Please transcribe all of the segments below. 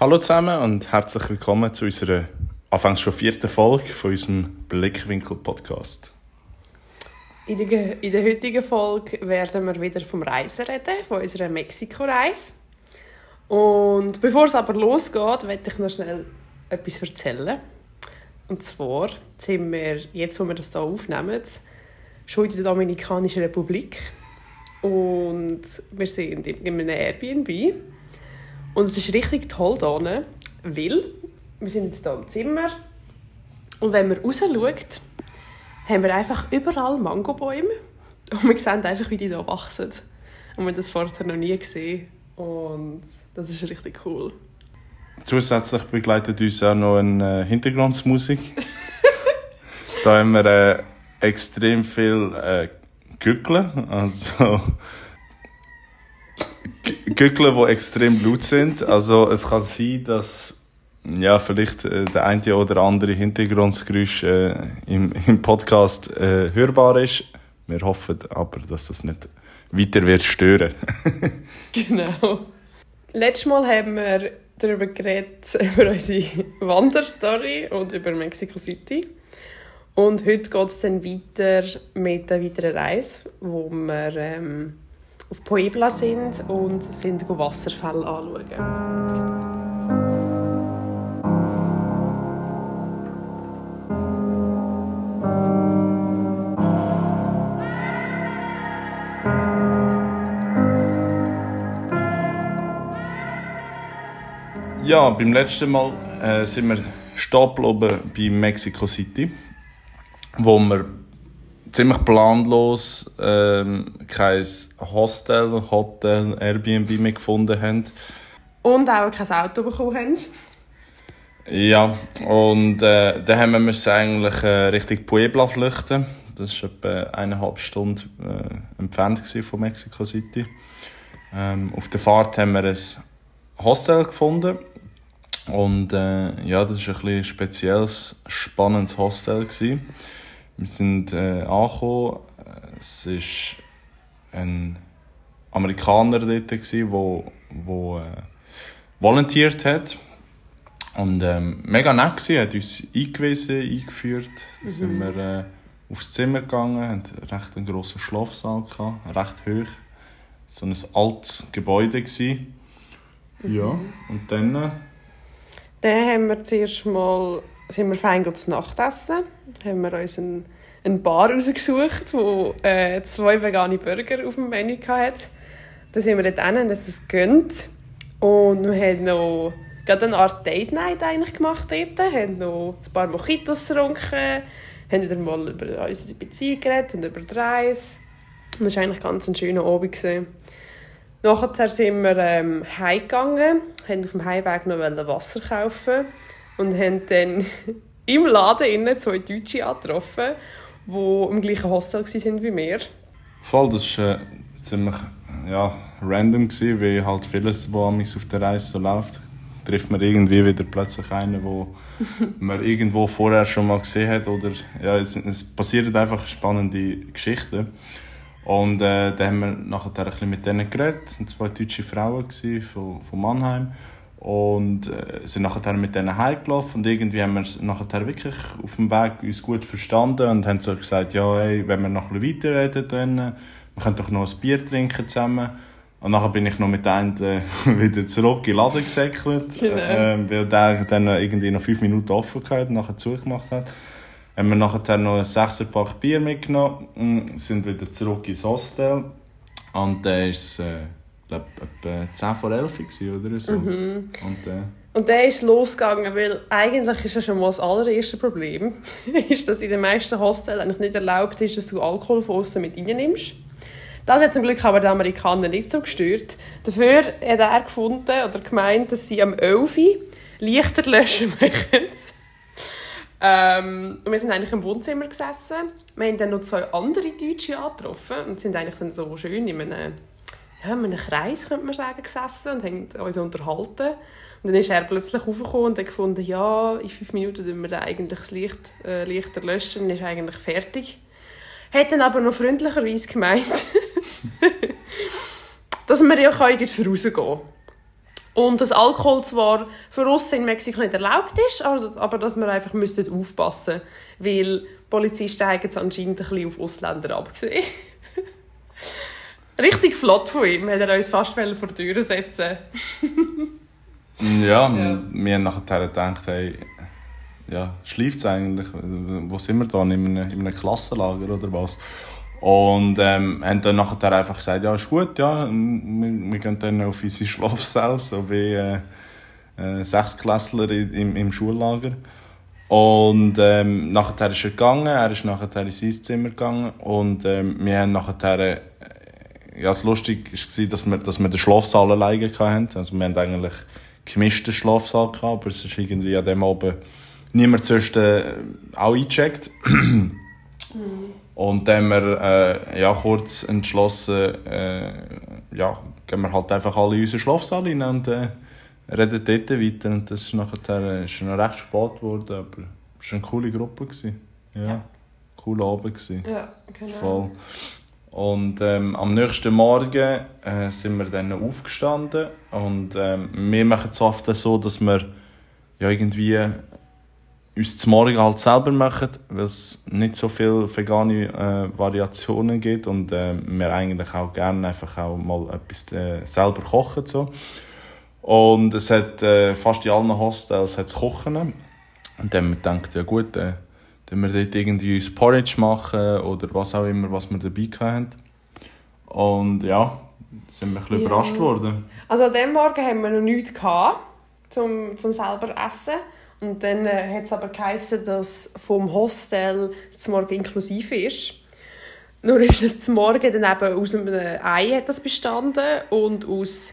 Hallo zusammen und herzlich willkommen zu unserer anfangs schon vierten Folge von unserem Blickwinkel-Podcast. In der, in der heutigen Folge werden wir wieder vom Reisen reden, von unserer Mexiko-Reise. Und bevor es aber losgeht, möchte ich noch schnell etwas erzählen. Und zwar sind wir, jetzt wo wir das hier aufnehmen, schon in der Dominikanischen Republik. Und wir sind in einem Airbnb. Und es ist richtig toll hier, weil wir sind jetzt hier im Zimmer und wenn man raus schaut, haben wir einfach überall Mangobäume und wir sehen einfach, wie die hier wachsen. Und wir haben das vorher noch nie gesehen und das ist richtig cool. Zusätzlich begleitet uns auch noch eine äh, Hintergrundmusik. da haben wir äh, extrem viel äh, Gückle, also Gückle, die extrem laut sind. Also es kann sein, dass ja, vielleicht äh, der eine oder andere Hintergrundgeräusch äh, im, im Podcast äh, hörbar ist. Wir hoffen aber, dass das nicht weiter wird stören. genau. Letztes Mal haben wir darüber geredet, über unsere Wanderstory und über Mexico City. Und heute geht es dann weiter mit einer weiteren Reise, wo wir ähm, auf Puebla sind und sind Wasserfälle anschauen. Ja, beim letzten Mal äh, sind wir stehen geblieben bei Mexico City, wo wir ziemlich planlos ähm, kein Hostel, Hotel, Airbnb mehr gefunden haben. Und auch kein Auto bekommen haben. Ja, und äh, dann haben wir müssen eigentlich äh, Richtung Puebla flüchten. Das war etwa eineinhalb Stunden äh, entfernt von Mexico City. Ähm, auf der Fahrt haben wir ein Hostel gefunden und äh, ja, das war ein bisschen spezielles, spannendes Hostel. Gewesen. Wir sind äh, angekommen. Es war ein Amerikaner dort, der wo, wo, äh, volontiert hat. Und ähm, mega nett gewesen, er hat uns eingewiesen, eingeführt. Dann mhm. sind wir äh, aufs Zimmer gegangen, haben recht einen grossen Schlafsaal gehabt, recht hoch. So ein altes Gebäude gewesen. Mhm. Ja, und dann äh, dann haben wir zuerst mal, sind wir fein zu Nacht essen. Haben wir uns einen, eine Bar rausgesucht, wo äh, zwei vegane Burger auf dem Menü hatte. Dann sind wir dort hin, dass es gönnt. Und wir haben noch gerade eine Art Date Night eigentlich gemacht dort. Wir haben noch ein paar Mojitos getrunken, haben wieder mal über unsere Beziehung geredet und über die Reise. Das war eigentlich ganz ein schöner Abend. Nachher sind wir ähm, heimgegangen, haben auf dem Heimweg noch Wasser kaufen und haben dann im Laden innen zwei Deutsche angetroffen, die im gleichen Hostel waren wie wir. Voll, das war äh, ziemlich ja, random, gewesen, wie halt vieles, was auf der Reise so läuft. Trifft man irgendwie wieder plötzlich einen, wo man irgendwo vorher schon mal gesehen hat. Oder, ja, es, es passieren einfach spannende Geschichten. Und äh, dann haben wir nachher ein bisschen mit denen geredet. Das waren zwei deutsche Frauen von, von Mannheim. Und äh, sind nachher mit denen heimgelaufen. Und irgendwie haben wir nachher wirklich auf dem Weg uns gut verstanden und haben so gesagt, ja, hey, wenn wir noch ein bisschen weiterreden, dann wir können doch noch ein Bier trinken zusammen. Und nachher bin ich noch mit einem äh, wieder zurück in den Laden gesäckelt, genau. äh, weil der dann irgendwie noch fünf Minuten offen hatte und nachher zugemacht hat haben wir nachher noch ein 6 Pack Bier mitgenommen, mm, sind wieder zurück ins Hostel. Und dann es, äh, glaube etwa 10 vor 11 oder so. Mhm. Und, äh, und dann ist losgegangen, weil eigentlich ist ja schon mal das allererste Problem, ist, dass in den meisten Hostels eigentlich nicht erlaubt ist, dass du Alkohol von außen mit reinnimmst. Das hat zum Glück aber der Amerikaner nicht so gestört. Dafür hat er gefunden oder gemeint, dass sie am 11 Lichter löschen möchten. Ähm, wir sind eigentlich im Wohnzimmer gesessen. Wir haben dann noch zwei andere Deutsche angetroffen und sind eigentlich dann so schön in einem, ja, in einem Kreis, könnte man sagen, gesessen und haben uns unterhalten. Und dann ist er plötzlich aufgekommen und hat gefunden, ja, in fünf Minuten müssen wir eigentlich das Licht, äh, Lichter löschen und ist eigentlich fertig. Hat dann aber noch freundlicherweise gemeint, dass wir ja rausgehen können. Und dass Alkohol zwar für uns in Mexiko nicht erlaubt ist, aber, aber dass wir einfach müssen aufpassen müssen, weil Polizisten haben es anscheinend ein bisschen auf Ausländer abgesehen. Richtig flott von ihm, hat er uns fast vor die Tür setzen ja, ja, wir haben nachher gedacht, hey, ja, schläft es eigentlich? Wo sind wir da? In einem, in einem Klassenlager oder was? Und ähm, haben dann nachher einfach gesagt, ja, ist gut, ja, wir, wir gehen dann auf unsere Schlafsäle, so wie äh, äh, Sechsklässler im, im Schullager. Und ähm, nachher ist er gegangen, er ist nachher in sein Zimmer gegangen und ähm, wir haben nachher, äh, ja, das Lustige war, dass wir, dass wir den Schlafsaal alleine hatten. Also wir haben eigentlich gemischten Schlafsaal gehabt, aber es ist irgendwie an dem Abend niemand sonst äh, auch eingecheckt. Und dann haben wir äh, ja, kurz entschlossen, äh, ja, gehen wir halt einfach alle in unseren Schlafsaal rein und äh, reden dort weiter. Und das ist nachher äh, ist noch recht spät geworden, aber es war eine coole Gruppe. Gewesen. Ja, ja. cooler Abend. Gewesen. Ja, genau. Voll. Und ähm, am nächsten Morgen äh, sind wir dann aufgestanden und ähm, wir machen es oft so, dass wir ja irgendwie uns zum Morgen halt selber machen, weil es nicht so viele vegane äh, Variationen gibt und äh, wir eigentlich auch gerne einfach auch mal etwas äh, selber kochen so. Und es hat äh, fast in allen Hostels hat's Kochen und dann haben wir gedacht, ja gut, äh, dann wir dort irgendwie uns Porridge machen oder was auch immer, was wir dabei hatten. Und ja, sind wir ein bisschen ja. überrascht worden. Also an dem Morgen haben wir noch nichts gehabt, zum, zum selber essen. Und dann äh, hat es aber geheißen, dass vom Hostel das Morgen inklusiv ist. Nur ist das zum Morgen dann eben aus einem Ei hat das bestanden und aus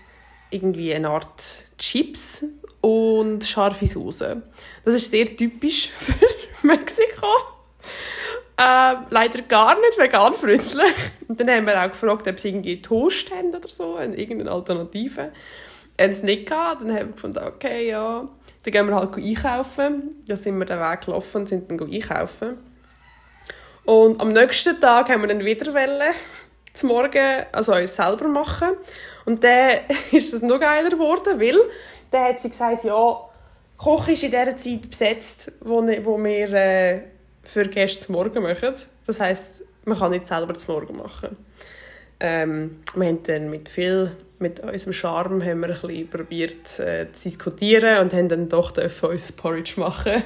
irgendwie einer Art Chips und scharfe Soße. Das ist sehr typisch für Mexiko. Äh, leider gar nicht veganfreundlich. Und dann haben wir auch gefragt, ob sie irgendwie Toast haben oder so, irgendeine Alternative. Haben sie nicht gehabt. Dann haben wir gefunden, okay, ja. Dann gehen wir halt einkaufen. Dann sind wir den Weg gelaufen und sind dann einkaufen. Und am nächsten Tag haben wir dann wieder Welle zum Morgen, also uns selber machen. Und dann ist es noch geiler geworden, weil dann hat sie gesagt, ja, Koch ist in der Zeit besetzt, wo, wo wir äh, für Gäste zum Morgen machen. Das heisst, man kann nicht selber zum Morgen machen. Ähm, wir haben dann mit viel mit unserem Charme haben wir ein bisschen probiert äh, zu diskutieren und haben dann doch dürfen uns Porridge machen.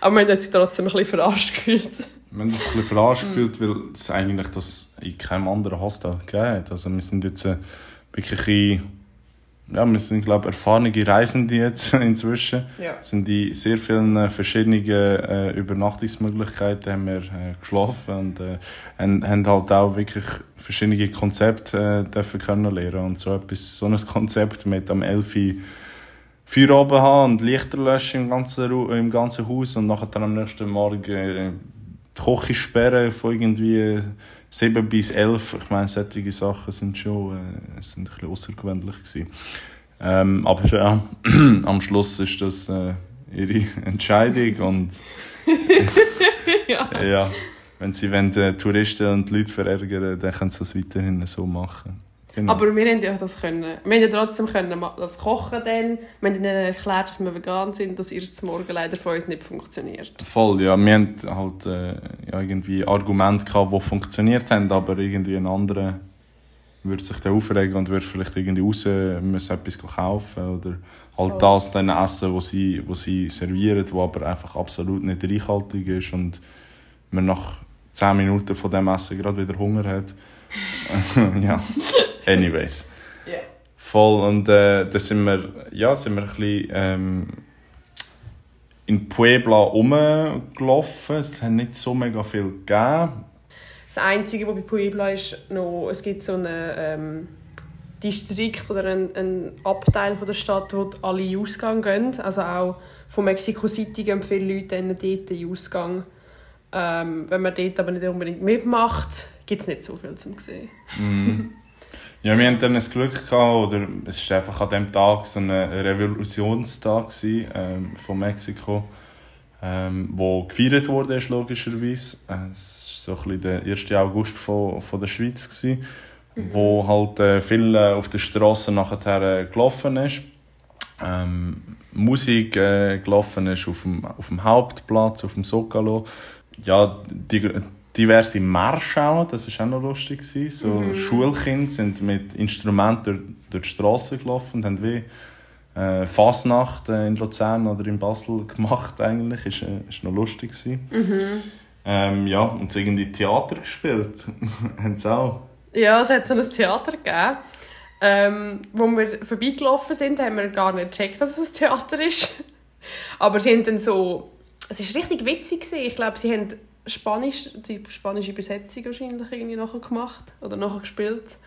Aber wir haben uns trotzdem ein bisschen verarscht gefühlt. Wir haben uns ein bisschen verarscht gefühlt, weil es eigentlich das in keinem anderen Hostel gegeben hat. Also wir sind jetzt äh, wirklich in ja, wir sind, glaube ich, erfahrene Reisende jetzt inzwischen. Ja. sind in sehr vielen äh, verschiedenen äh, Übernachtungsmöglichkeiten haben wir äh, geschlafen und äh, haben, haben halt auch wirklich verschiedene Konzepte äh, dürfen kennenlernen und so etwas, so ein Konzept mit am 11 Feuer oben haben und Lichter löschen im ganzen, im ganzen Haus und nachher dann am nächsten Morgen äh, die Küche sperren von irgendwie 7 bis 11, ich meine, solche Sachen sind schon äh, sind ein bisschen außergewöhnlich gewesen. Ähm, aber ja, am Schluss ist das äh, ihre Entscheidung und ja. ja. wenn sie wollen, äh, Touristen und Leute verärgern, dann können sie das weiterhin so machen. Genau. Aber wir haben ja das können. Wir haben ja trotzdem können das kochen dann. Wir haben ihnen erklärt, dass wir vegan sind, dass ihr Morgen leider von uns nicht funktioniert. Voll, ja. Wir haben halt äh, irgendwie Argumente gehabt, die funktioniert haben, aber irgendwie ein anderer würde sich dann aufregen und würde vielleicht irgendwie raus müssen etwas kaufen oder halt Voll. das dann essen, was sie, was sie servieren, was aber einfach absolut nicht reichhaltig ist und man nach 10 Minuten von dem Essen gerade wieder Hunger hat. ja. Anyways. Yeah. Voll. Und äh, da sind wir, ja, sind wir ein bisschen ähm, in Puebla rumgelaufen. Es hat nicht so mega viel gegeben. Das Einzige, was bei Puebla ist, noch, es gibt so einen ähm, Distrikt oder einen, einen Abteil von der Stadt, wo alle Ausgang gehen. Also auch von Mexico City gehen viele Leute dort in Ausgang. Ähm, wenn man dort aber nicht unbedingt mitmacht, gibt es nicht so viel zum sehen. Mm. Ja, wir hatten dann das Glück gehabt, oder es war einfach an diesem Tag so ein Revolutionstag gewesen, ähm, von Mexiko, ähm, wo gefeiert wurde, logischerweise. Äh, es war so ein bisschen der 1. August von, von der Schweiz. Gewesen. mhm. wo halt äh, viel äh, auf der Straße nachher äh, gelaufen ist. Ähm, Musik äh, gelaufen ist auf dem, auf dem Hauptplatz, auf dem Sokalo. Ja, die, diverse Märsche auch, das war auch noch lustig. Gewesen. So mhm. Schulkinder sind mit Instrumenten durch, durch die Straße gelaufen und haben wie äh, Fasnacht äh, in Luzern oder in Basel gemacht eigentlich. Ist, äh, ist noch lustig gewesen. Mhm. Ähm, ja, und sie irgendwie Theater gespielt. haben sie auch. Ja, es hat so ein Theater gegeben. Ähm, wo wir vorbeigelaufen sind, haben wir gar nicht gecheckt, dass es ein Theater ist. Aber sie haben dann so... Es war richtig witzig. Gewesen. Ich glaube, sie haben Spanisch, die spanische Übersetzung wahrscheinlich irgendwie nachher gemacht oder nachher gespielt.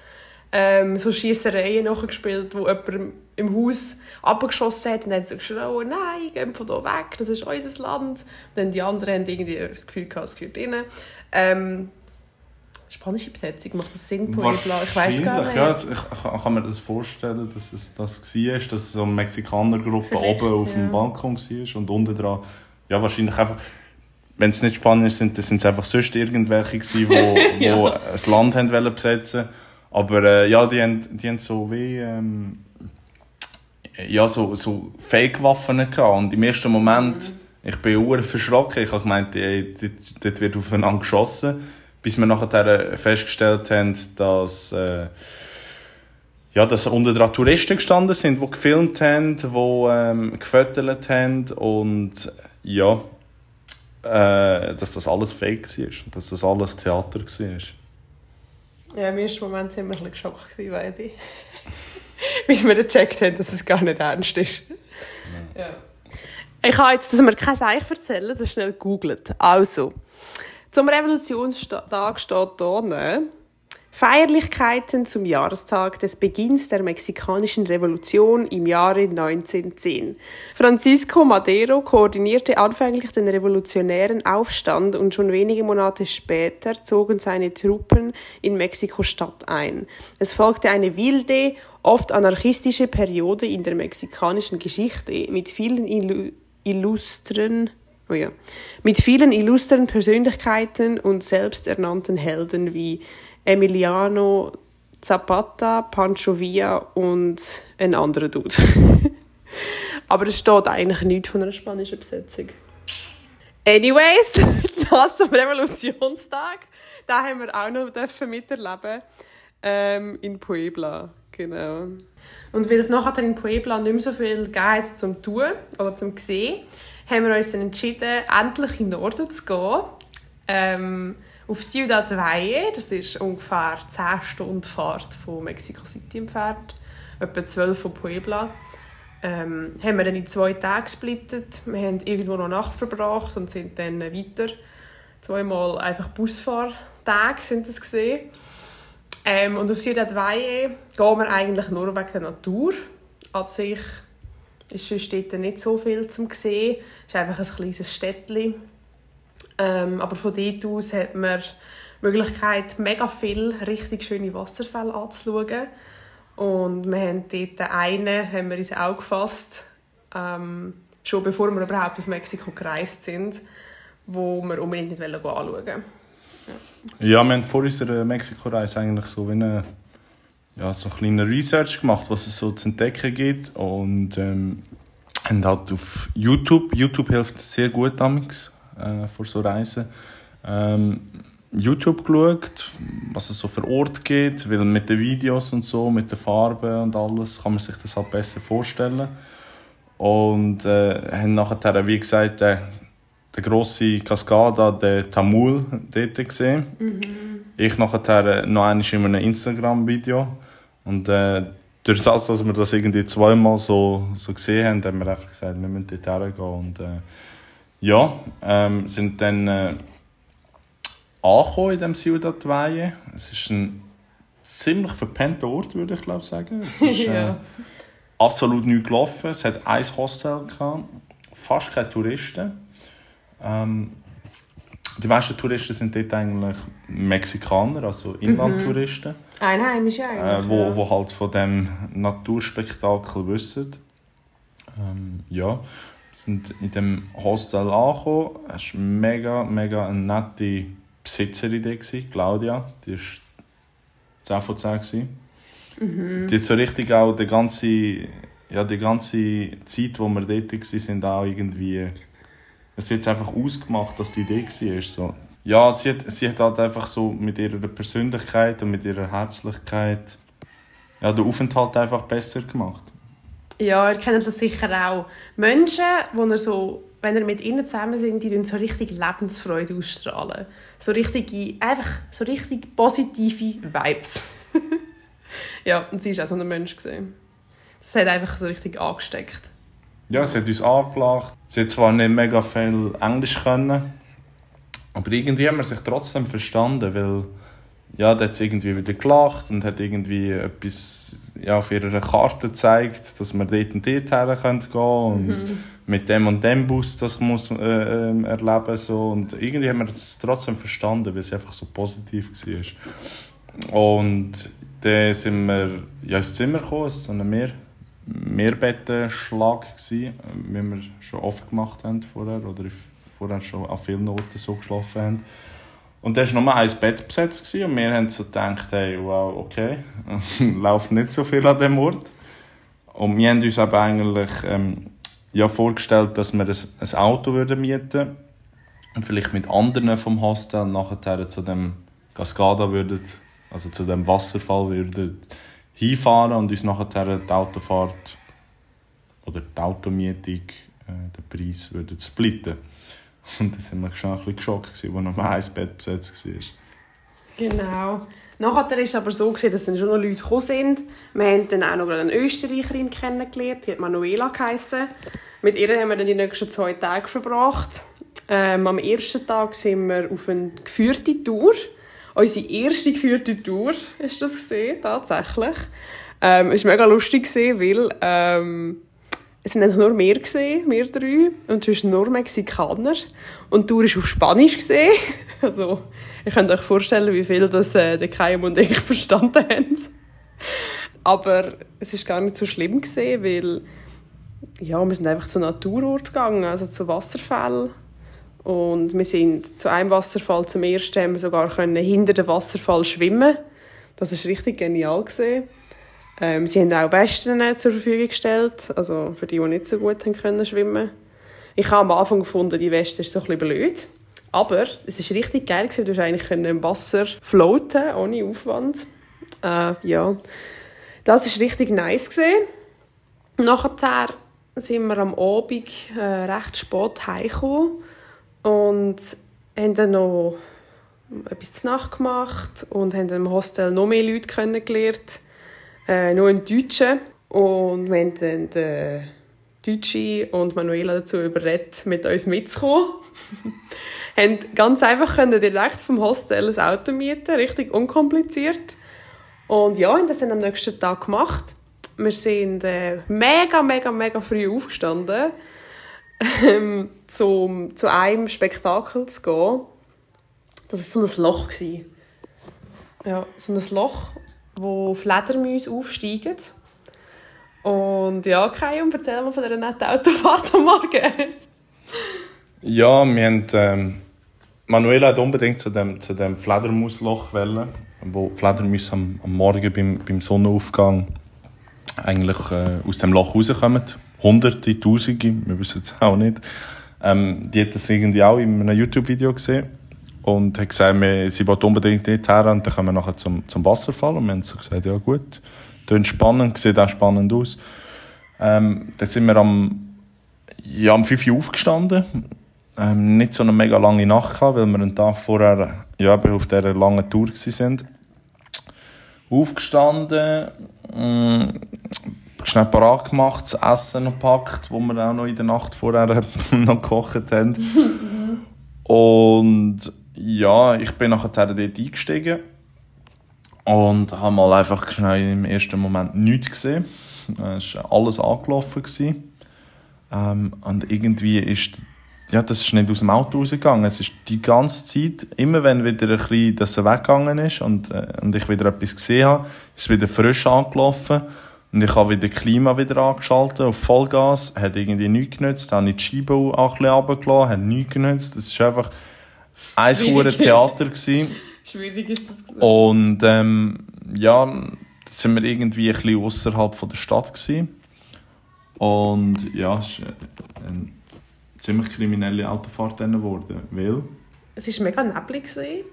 Ähm, so Schießereien nachher gespielt, wo jemand im Haus abgeschossen hat und dann so geschrien, nein, geh von hier weg, das ist unser Land. Und dann die anderen haben irgendwie das Gefühl gehabt, es gehört ihnen. Ähm, spanische Besetzung, macht das Sinn, Puebla? Ich weiß gar nicht. Ja, ich kann mir das vorstellen, dass es das war, dass so eine Mexikanergruppe oben auf dem Balkon war und unten dran, ja, wahrscheinlich einfach wenn es nicht Spanier sind, dann sind es einfach sonst irgendwelche gewesen, wo, ja. wo ein Land haben wollen besetzen Aber äh, ja, die haben, die haben so wie ähm, ja, so, so Fake-Waffen gehabt. Und im ersten Moment, mhm. ich bin sehr verschrocken. Ich habe gemeint, ey, dort, dort wird aufeinander geschossen. Bis wir nachher festgestellt haben, dass äh, ja, dass unter dran Touristen gestanden sind, die gefilmt haben, die ähm, gefüttert haben und ja, äh, dass das alles fake war und dass das alles Theater war. Ja, im ersten Moment waren wir ein bisschen geschockt, beide. Bis wir gecheckt haben, dass es gar nicht ernst ist. Ja. ja. Ich habe jetzt, dass wir kein Seich erzählen, das schnell gegoogelt. Also, zum Revolutionstag steht hier, ne? Feierlichkeiten zum Jahrestag des Beginns der mexikanischen Revolution im Jahre 1910. Francisco Madero koordinierte anfänglich den revolutionären Aufstand und schon wenige Monate später zogen seine Truppen in Mexiko-Stadt ein. Es folgte eine wilde, oft anarchistische Periode in der mexikanischen Geschichte mit vielen illustren Oh ja. Mit vielen illustren Persönlichkeiten und selbsternannten Helden wie Emiliano Zapata, Pancho Villa und ein anderer Dude. Aber es steht eigentlich nichts von einer spanischen Besetzung. Anyways, das zum Revolutionstag. Da haben wir auch noch dürfen miterleben ähm, in Puebla. Genau. Und weil es nachher in Puebla nicht mehr so viel geht zum Tun oder zum Sehen, haben wir uns dann entschieden, endlich in den Norden zu gehen. Ähm, auf Ciudad Valle, das ist ungefähr 10 Stunden Fahrt von Mexico City entfernt, etwa 12 von Puebla, ähm, haben wir dann in zwei Tage gesplittet. Wir haben irgendwo noch Nacht verbracht und sind dann weiter. Zweimal einfach Busfahrtage sind das gesehen. Ähm, und auf Ciudad Valle gehen wir eigentlich nur wegen der Natur. An sich ist sonst dort nicht so viel zum sehen. Es ist einfach ein kleines Städtchen ähm, aber von dort aus hat man die Möglichkeit, mega viel richtig schöne Wasserfälle anzuschauen. Und wir haben dort einen haben wir ins Auge gefasst, ähm, schon bevor wir überhaupt auf Mexiko gereist sind, wo wir unbedingt nicht anschauen wollten. Ja. wir haben vor unserer Mexiko-Reise eigentlich so wie eine, ja, so eine kleine Research gemacht, was es so zu entdecken gibt. Und ähm, haben halt auf YouTube, YouTube hilft sehr gut damals, äh, vor so Reisen. Ähm, YouTube geschaut, was es so für Ort gibt, weil mit den Videos und so, mit den Farben und alles, kann man sich das halt besser vorstellen. Und äh, haben nachher, wie gesagt, äh, der grosse Cascada, der Tamul, dort gesehen. Mhm. Ich nachher noch einmal in einem Instagram-Video. Und äh, durch das, dass wir das irgendwie zweimal so, so gesehen haben, haben wir einfach gesagt, wir müssen dort hergehen. Und, äh, ja, ähm, sind dann äh, angekommen in diesem Ciudad Valle. Es ist ein ziemlich verpennter Ort, würde ich glaube sagen. Es ist äh, absolut nichts gelaufen. Es hat ein Hostel, gehabt, fast keine Touristen. Ähm, die meisten Touristen sind dort eigentlich Mexikaner, also Inlandtouristen. Mhm. Einheimische eigentlich. Äh, wo, ja. wo halt von dem Naturspektakel wissen. Ähm, ja sind in dem Hostel angekommen. Es war mega, mega eine nette Besitzerin, da, Claudia. Die war 10 von 10 gewesen. Mhm. Die hat so richtig auch die ganze, ja, die ganze Zeit, wo wir dort waren, sind auch irgendwie... Es hat einfach ausgemacht, dass die Idee war. So. Ja, sie hat, sie hat halt einfach so mit ihrer Persönlichkeit und mit ihrer Herzlichkeit ja, den Aufenthalt einfach besser gemacht. Ja, ihr kennt das sicher auch. Menschen, wo ihr so, wenn ihr mit ihnen zusammen sind, die so richtig Lebensfreude ausstrahlen. So richtig, einfach so richtig positive Vibes. ja, und sie war auch so ein Mensch. Gewesen. Das hat einfach so richtig angesteckt. Ja, sie hat uns angelacht. Sie hat zwar nicht mega viel Englisch können, aber irgendwie haben wir sich trotzdem verstanden, weil ja, da hat sie irgendwie wieder gelacht und hat irgendwie etwas ja, auf ihrer Karte gezeigt, dass wir dort und dort her können gehen und mhm. mit dem und dem Bus das muss äh, äh, erleben so und irgendwie haben wir es trotzdem verstanden, weil es einfach so positiv war. Und dann sind wir ja, ins Zimmer gekommen, so ein Mehr Mehrbettenschlag gewesen, wie wir schon oft gemacht haben vorher oder vorher schon an vielen Orten so geschlafen haben. Und da war nur ein Bett besetzt und wir haben so gedacht, hey, wow, okay, läuft nicht so viel an dem Ort. Und wir haben uns aber eigentlich ähm, ja, vorgestellt, dass wir ein, ein Auto würden mieten und vielleicht mit anderen vom Hostel nachher zu dem Cascada würden, also zu dem Wasserfall würden hinfahren und uns nachher die Autofahrt oder die Automietung, äh, den Preis würden splitten. Und da sind wir schon ein bisschen geschockt, als noch ein Bett besetzt war. Genau. Nachher war es aber so, dass dann schon noch Leute gekommen sind. Wir haben dann auch noch eine Österreicherin kennengelernt, die hat Manuela geheissen. Mit ihr haben wir dann die nächsten zwei Tage verbracht. Ähm, am ersten Tag sind wir auf eine geführte Tour. Unsere erste geführte Tour ist das gesehen, tatsächlich. Ähm, es war mega lustig, weil ähm, es waren nur wir, gesehen, wir drei, und sonst nur Mexikaner. Und die Tour war auf Spanisch. Gesehen. Also, ihr könnt euch vorstellen, wie viel das äh, der Kaim und ich verstanden haben. Aber es war gar nicht so schlimm, gewesen, weil ja, wir sind einfach zu Naturort gegangen, also zu Wasserfällen. Und wir sind zu einem Wasserfall zum ersten haben wir sogar hinter dem Wasserfall schwimmen. Das war richtig genial. Gewesen. Ähm, sie haben auch Westen zur Verfügung gestellt, also für die, die nicht so gut haben können schwimmen Ich habe am Anfang gefunden, die Weste ist so ein bisschen blöd. Aber es war richtig geil, du hast eigentlich im Wasser floaten, ohne Aufwand. Äh, ja, das war richtig nice. Gewesen. Nachher sind wir am Abend äh, recht spät heimgekommen und haben dann noch etwas zu Nacht gemacht und haben im Hostel noch mehr Leute kennengelernt äh, nur einen Deutschen. Und wir haben dann den Deutsche und Manuela dazu überredet, mit uns mitzukommen. haben ganz einfach können direkt vom Hostel ein Auto mieten, richtig unkompliziert. Und ja, haben das dann am nächsten Tag gemacht. Wir sind äh, mega, mega, mega früh aufgestanden, ähm, zum, zu einem Spektakel zu gehen. Das war so ein Loch. Ja, so ein Loch, wo Fledermäuse aufsteigen. Und ja, Kai, erzähl mal von dieser netten Autofahrt am Morgen. ja, wir haben... Ähm, Manuela hat unbedingt zu dem, zu dem Fledermausloch wollen, wo Fledermäuse am, am Morgen beim, beim Sonnenaufgang eigentlich äh, aus dem Loch rauskommen. Hunderte, Tausende, wir wissen es auch nicht. Ähm, die hat das irgendwie auch in einem YouTube-Video gesehen und hat gesagt, wir, sie wollte unbedingt nicht her und dann kommen wir nachher zum, zum Wasserfall und wir haben so gesagt, ja gut, klingt spannend, sieht auch spannend aus. Ähm, dann sind wir am, ja, um 5 Uhr aufgestanden, ähm, nicht so eine mega lange Nacht gehabt, weil wir einen Tag vorher ja, auf dieser langen Tour waren. Aufgestanden, mh, mm, schnell parat gemacht, das Essen noch gepackt, das wir auch noch in der Nacht vorher noch gekocht haben. und ja, ich bin nachher dort eingestiegen und habe mal einfach schnell im ersten Moment nichts gesehen. Es war alles angelaufen. Ähm, und irgendwie ist ja, das ist nicht aus dem Auto rausgegangen. Es ist die ganze Zeit, immer wenn wieder ein bisschen das weggegangen ist und, äh, und ich wieder etwas gesehen habe, ist es wieder frisch angelaufen. Und ich habe wieder Klima wieder angeschaltet auf Vollgas, hat irgendwie nichts genützt. Dann habe ich die Scheibe auch ein bisschen runtergelassen, hat nichts genützt. Es ist einfach, ein hohes Theater. Schwierig ist das. Und ähm, ja, da sind wir irgendwie ein bisschen außerhalb von der Stadt gewesen. Und ja, es ist eine ziemlich kriminelle Autofahrt dann geworden, weil... Es war mega neblig. Gewesen.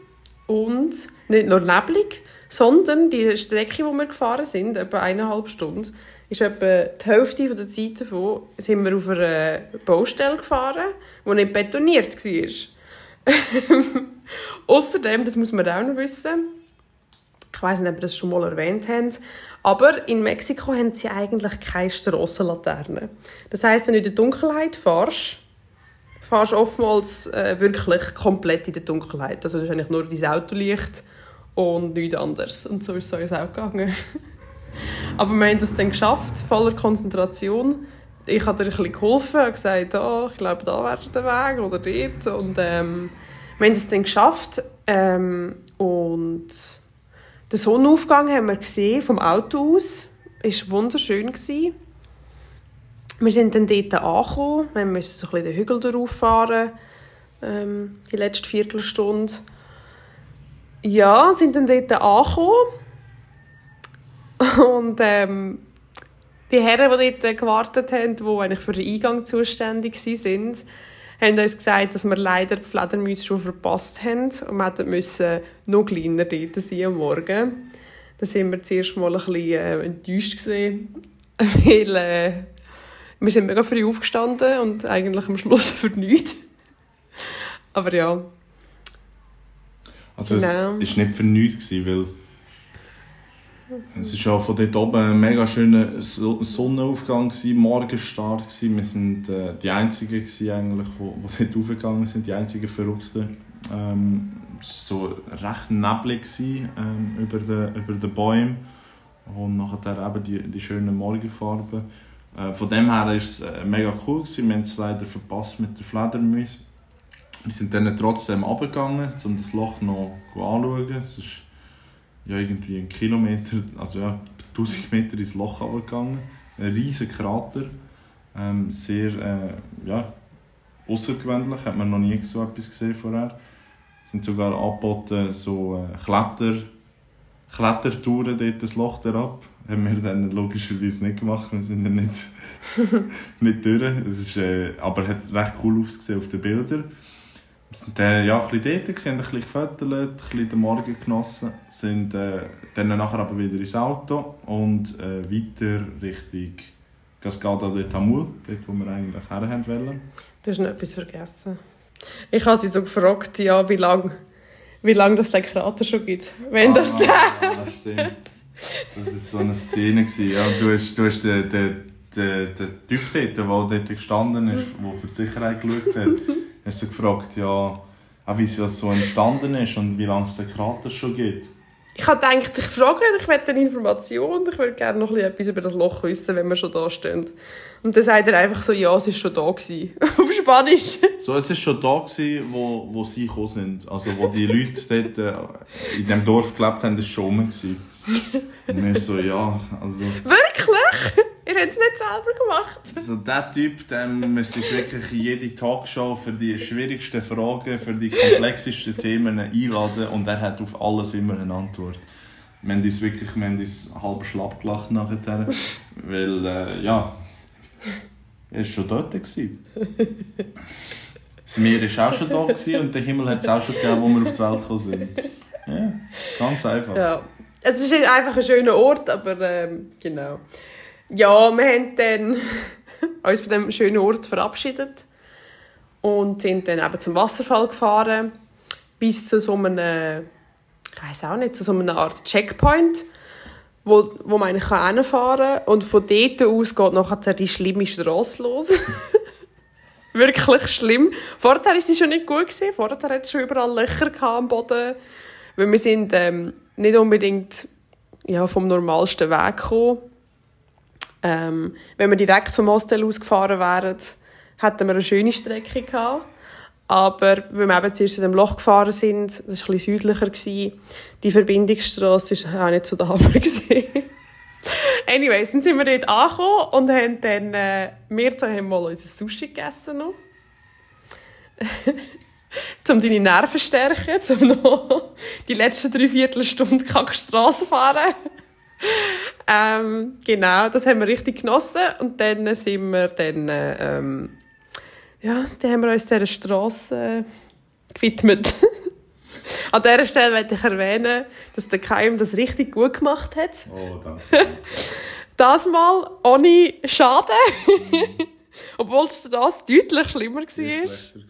Und nicht nur neblig, sondern die Strecke, die wir gefahren sind, etwa eineinhalb Stunden, ist etwa die Hälfte der Zeit davon sind wir auf einer Baustelle gefahren, die nicht betoniert war. Außerdem, das muss man auch noch wissen, ich weiß nicht, ob ihr das schon mal erwähnt habt, aber in Mexiko haben sie eigentlich keine Strassenlaternen. Das heißt, wenn du in der Dunkelheit fährst, fährst du oftmals äh, wirklich komplett in der Dunkelheit. Also das ist eigentlich nur dein Autolicht und nichts anderes. Und so ist es uns auch gegangen. Aber wir haben das dann geschafft, voller Konzentration. Ich habe dir ein bisschen geholfen und gesagt, oh, ich glaube, da wäre der Weg oder dort. Und ähm, wir haben das dann geschafft. Ähm, und den Sonnenaufgang haben wir gesehen vom Auto aus. Es war wunderschön. Gewesen. Wir sind dann dort angekommen. Wir mussten so den Hügel darauf fahren. Ähm, die letzte Viertelstunde. Ja, sind dann dort angekommen. Und ähm, die Herren, die dort gewartet haben, die eigentlich für den Eingang zuständig waren, haben uns gesagt, dass wir leider die Fledermäuse schon verpasst haben und wir müssen noch kleiner dort sein am Morgen. Da waren wir zuerst mal ein bisschen äh, enttäuscht gewesen, weil äh, wir sind mega früh aufgestanden und eigentlich am Schluss für nichts. Aber ja. Also genau. es war nicht für nichts, weil es war auch von dort oben ein mega schöner Sonnenaufgang, Morgenstart. Wir waren äh, die Einzigen, die eigentlich, die dort aufgegangen sind, die einzigen Verrückten. Ähm, es war so recht neblig ähm, über, den, über den Bäumen und nachher eben die, die schönen Morgenfarben. Äh, von dem her war es äh, mega cool. Gewesen. Wir haben es leider verpasst mit der Fledermaus. Wir sind dann trotzdem abgegangen, um das Loch noch anzuschauen. Ja, irgendwie einen Kilometer, also ja, 1000 Meter ins Loch runtergegangen. Ein riesiger Krater. Ähm, sehr äh, ja, außergewöhnlich, hat man noch nie so etwas gesehen vorher. Es sind sogar angeboten so äh, Kletter, Klettertouren dort das Loch herab. Haben wir dann logischerweise nicht gemacht, wir sind dann nicht, nicht durch. Es ist, äh, aber hat recht cool ausgesehen auf den Bildern. Wir sind dann ja, ein bisschen dort, haben ein bisschen gefüttert, ein bisschen den Morgen genossen, sind äh, dann nachher aber wieder ins Auto und äh, weiter Richtung Cascada de Tamul, dort wo wir eigentlich her wollen. Du hast noch etwas vergessen. Ich habe sie so gefragt, ja, wie lange wie lang das der Krater schon gibt. Wenn ah, das der... ja, stimmt. Das war so eine Szene. Ja, du hast, du hast den, den, den, den Typ dort, der dort gestanden ist, der für die Sicherheit geschaut hat, hast du gefragt, ja, auch wie das so entstanden ist und wie lange es den Krater schon gibt. Ich habe gedacht, ich frage, ich möchte eine Information, ich würde gerne noch etwas über das Loch wissen, wenn wir schon da stehen. Und dann sagt er einfach so, ja, es war schon da. Gewesen. Auf Spanisch. So, es war schon da, gewesen, wo, wo sie gekommen sind. Also, wo die Leute dort äh, in diesem Dorf gelebt haben, das war schon rum. Und wir so, ja, also... Wirklich? Ihr habt es nicht selber gemacht? Also, der Typ, den müsste ich wirklich in jede Talkshow für die schwierigsten Fragen, für die komplexesten Themen einladen und er hat auf alles immer eine Antwort. Wir haben uns wirklich wir haben uns halb schlapp gelacht nachher, weil, äh, ja, er war schon dort. Das Meer war auch schon da und der Himmel hat es auch schon gegeben, wo wir auf die Welt gekommen sind. Ja, ganz einfach. Ja. Es ist einfach ein schöner Ort, aber ähm, genau. Ja, wir haben dann uns von diesem schönen Ort verabschiedet und sind dann eben zum Wasserfall gefahren, bis zu so einem, ich weiß auch nicht, zu so einer Art Checkpoint, wo, wo man eigentlich hinfahren kann. Und von dort aus geht nachher die schlimme Straße los. Wirklich schlimm. Vorher war es schon nicht gut. Gewesen. Vorher hatte es schon überall Löcher am Boden. Weil wir sind ähm, nicht unbedingt ja, vom normalsten Weg gekommen. Ähm, wenn wir direkt vom Hostel aus gefahren wären, hätten wir eine schöne Strecke gehabt. Aber weil wir eben zuerst in dem Loch gefahren sind, das war ein bisschen südlicher, die Verbindungsstraße war auch nicht so der Hammer. Anyways, dann sind wir dort angekommen und haben dann, äh, wir zwei haben mal unser Sushi gegessen um deine Nerven zu stärken, um noch die letzten drei Viertelstunden Kackstraße fahren. ähm, genau, das haben wir richtig genossen. Und dann sind wir dann, ähm, ja, dann haben wir uns dieser Straße gewidmet. An dieser Stelle möchte ich erwähnen, dass der Keim das richtig gut gemacht hat. Oh, danke. Das mal ohne Schaden. Obwohl es das deutlich schlimmer war.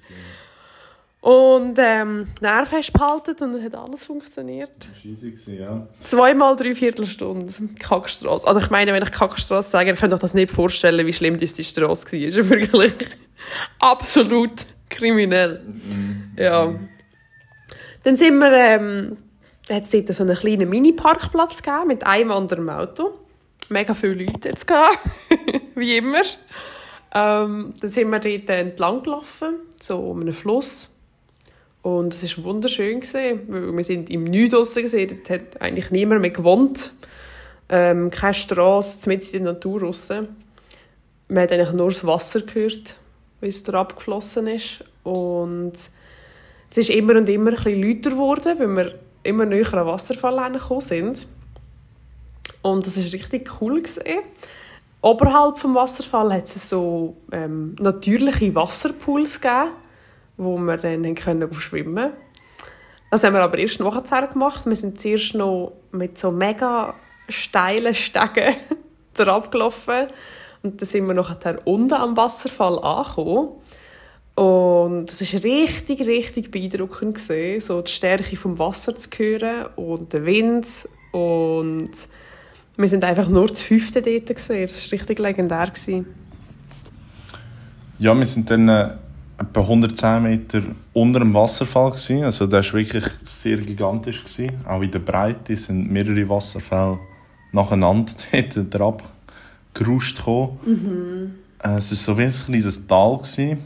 Und ähm, Nerven hast behalten und es hat alles funktioniert. Gewesen, ja. Zweimal drei Viertelstunden Kackstrasse. Also ich meine, wenn ich Kackstrasse sage, ihr könnt euch das nicht vorstellen, wie schlimm das die Strasse war. Ist wirklich absolut kriminell. Ja. Dann sind wir, ähm, hat es so einen kleinen Mini-Parkplatz gegeben mit einem anderen Auto. Mega viele Leute jetzt wie immer. Ähm, dann sind wir dort entlang gelaufen, so um einen Fluss. Und es war wunderschön, gewesen, weil wir sind im Neu draussen gesehen, dort hat eigentlich niemand mehr gewohnt. Ähm, keine Straße, mitten in der Natur draussen. Man hat eigentlich nur das Wasser gehört, wie es da abgeflossen ist. Und es ist immer und immer ein bisschen lauter geworden, weil wir immer näher an Wasserfall gekommen sind. Und das war richtig cool. Gewesen. Oberhalb des Wasserfalls hat es so ähm, natürliche Wasserpools gegeben wo wir dann können schwimmen Das haben wir aber erst nachher gemacht. Wir sind zuerst noch mit so mega steilen Stegen drauf gelaufen und dann sind wir nachher unten am Wasserfall angekommen. Und das war richtig, richtig beeindruckend, gewesen, so die Stärke vom Wasser zu hören und den Wind. Und wir sind einfach nur das fünfte dort. Gewesen. Das war richtig legendär. Gewesen. Ja, wir sind dann äh, etwa 110 Meter unter dem Wasserfall. Gewesen. Also der war wirklich sehr gigantisch. Gewesen. Auch in der Breite sind mehrere Wasserfälle nacheinander dort abgeruscht. Mhm. Es war so wie ein kleines Tal. Gewesen.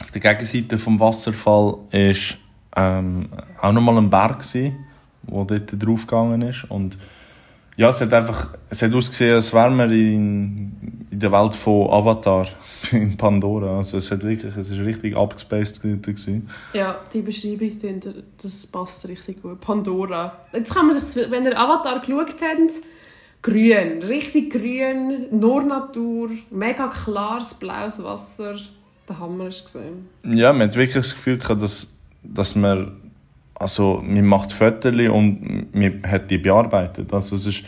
Auf der Gegenseite des Wasserfalls war ähm, auch nochmal ein Berg, der dort draufgegangen ist. Und ja, es hat einfach, es hat ausgesehen, als wären wir in, in der Welt von Avatar, in Pandora. Also es hat wirklich, es ist richtig abgespaced gewesen. Ja, die Beschreibung, das passt richtig gut. Pandora. Jetzt kann man sich, wenn ihr Avatar geschaut habt, grün, richtig grün, nur Natur, mega klares blaues Wasser, der Hammer ist gesehen. Ja, man hat wirklich das Gefühl gehabt, dass, dass man also man macht Fotos und man hat die bearbeitet. Also es, ist,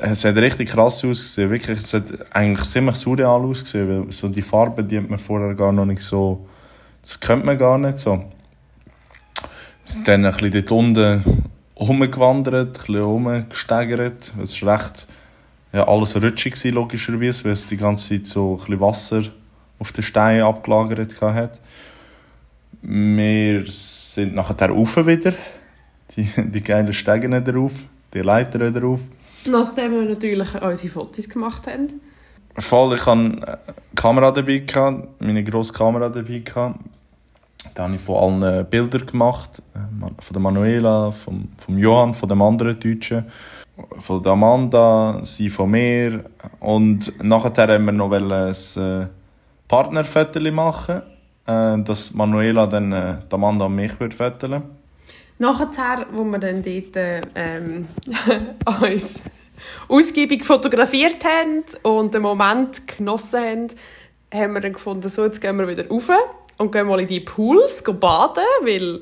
es, hat richtig krass ausgesehen. Wirklich, es hat eigentlich ziemlich surreal ausgesehen, weil so die Farben, die hat man vorher gar noch nicht so... Das kennt man gar nicht so. Wir sind dann ein bisschen dort unten rumgewandert, ein bisschen rumgesteigert. Es war recht... Ja, alles rutschig logischerweise, weil es die ganze Zeit so ein bisschen Wasser auf den Steinen abgelagert hat. Wir sind nachher rauf wieder. Die, die geilen Stegen drauf, die Leitern drauf. Nachdem wir natürlich unsere Fotos gemacht haben. Voll, ich hatte eine Kamera dabei, gehabt, meine grosse Kamera dabei. Gehabt. Da habe ich von allen Bilder gemacht. Äh, von der Manuela, vom, vom Johann, von dem anderen Deutschen, von der Amanda, sie von mir. Und nachher haben wir noch ein äh, Partnerfoto machen äh, dass Manuela dann äh, Amanda und mich wird föteln Nachher, wo wir dann dort ähm, uns ausgiebig fotografiert haben und den Moment genossen haben, haben wir dann gefunden, so, jetzt gehen wir wieder rauf und gehen mal in die Pools baden, weil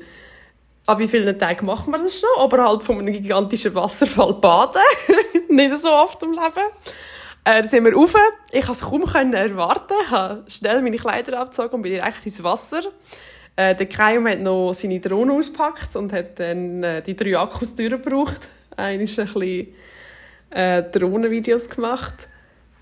an wie vielen Tagen machen wir das schon? Oberhalb von einem gigantischen Wasserfall baden. Nicht so oft im Leben. Äh, sind wir rauf. Ich konnte es kaum erwarten. Ich habe schnell meine Kleider abgezogen und bin direkt ins Wasser. Äh, der Keim hat noch seine Drohne ausgepackt und hat dann äh, die drei Akkus durchgebraucht. Einer ist ein bisschen äh, Drohnenvideos gemacht.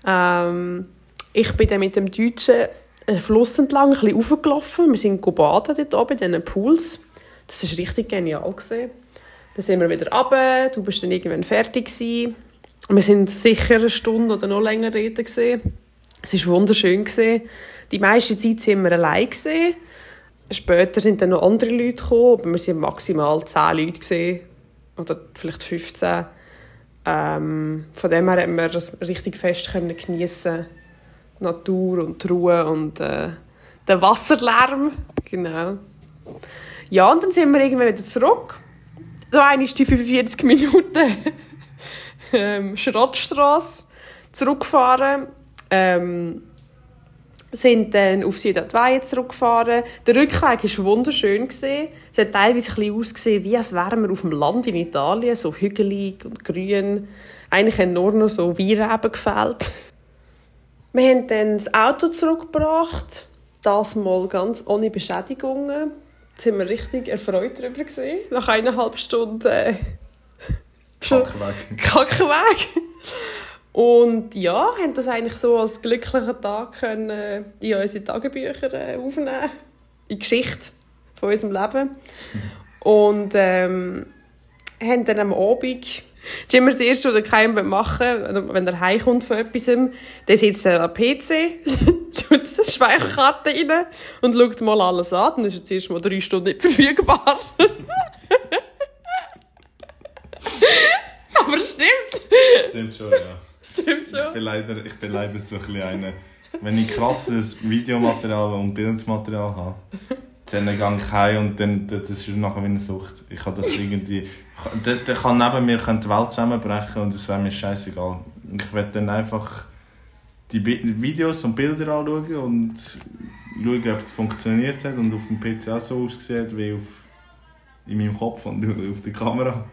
Ähm, ich bin dann mit dem Deutschen einen Fluss entlang ein bisschen raufgelaufen. Wir sind baden dort oben in diesen Pools. Das war richtig genial. Gewesen. Dann sind wir wieder runter. Du bist dann irgendwann fertig gewesen. Wir sind sicher eine Stunde oder noch länger reden gesehen. Es war wunderschön gesehen. Die meiste Zeit sind wir allein gesehen. Später sind dann noch andere Leute gekommen, aber wir sind maximal zehn Leute gesehen oder vielleicht 15. Ähm, von dem her haben wir das richtig fest können geniessen, Natur und die Ruhe und äh, den Wasserlärm, genau. Ja, und dann sind wir irgendwann wieder zurück. So eine ist die 45 Minuten ähm, Schrottstrasse zurückgefahren. Ähm, sind dann auf Südadweien zurückgefahren. Der Rückweg war wunderschön. Gewesen. Es hat teilweise ein ausgesehen, wie als wären wir auf dem Land in Italien, so hügelig und grün. Eigentlich haben nur noch so Weinreben gefällt. Wir haben dann das Auto zurückgebracht, das mal ganz ohne Beschädigungen. Da sind wir richtig erfreut darüber. Gewesen. Nach eineinhalb Stunden äh, Kackweg. Kackweg. Und ja, haben das eigentlich so als glücklichen Tag können in unsere Tagebücher äh, aufnehmen in die Geschichte von unserem Leben. Und ähm, haben dann am Abend, das ist immer das Erste, was Keim machen wenn er heimkommt von etwas, dann sitzt er am PC, tut eine Speicherkarte rein und schaut mal alles an. Dann ist er zuerst mal drei Stunden nicht verfügbar. Aber stimmt. Stimmt schon, ja. Stimmt Ich schon. bin leider, ich bin leider so ein bisschen einer. Wenn ich krasses Videomaterial und Bildmaterial habe, dann gehe ich heim und dann, das ist nachher wie eine Sucht. Ich habe das irgendwie... Da, da kann neben mir die Welt zusammenbrechen und es wäre mir scheißegal. Ich werde dann einfach die Videos und Bilder anschauen und schauen, ob es funktioniert hat und auf dem PC auch so aussieht wie auf, in meinem Kopf und auf der Kamera.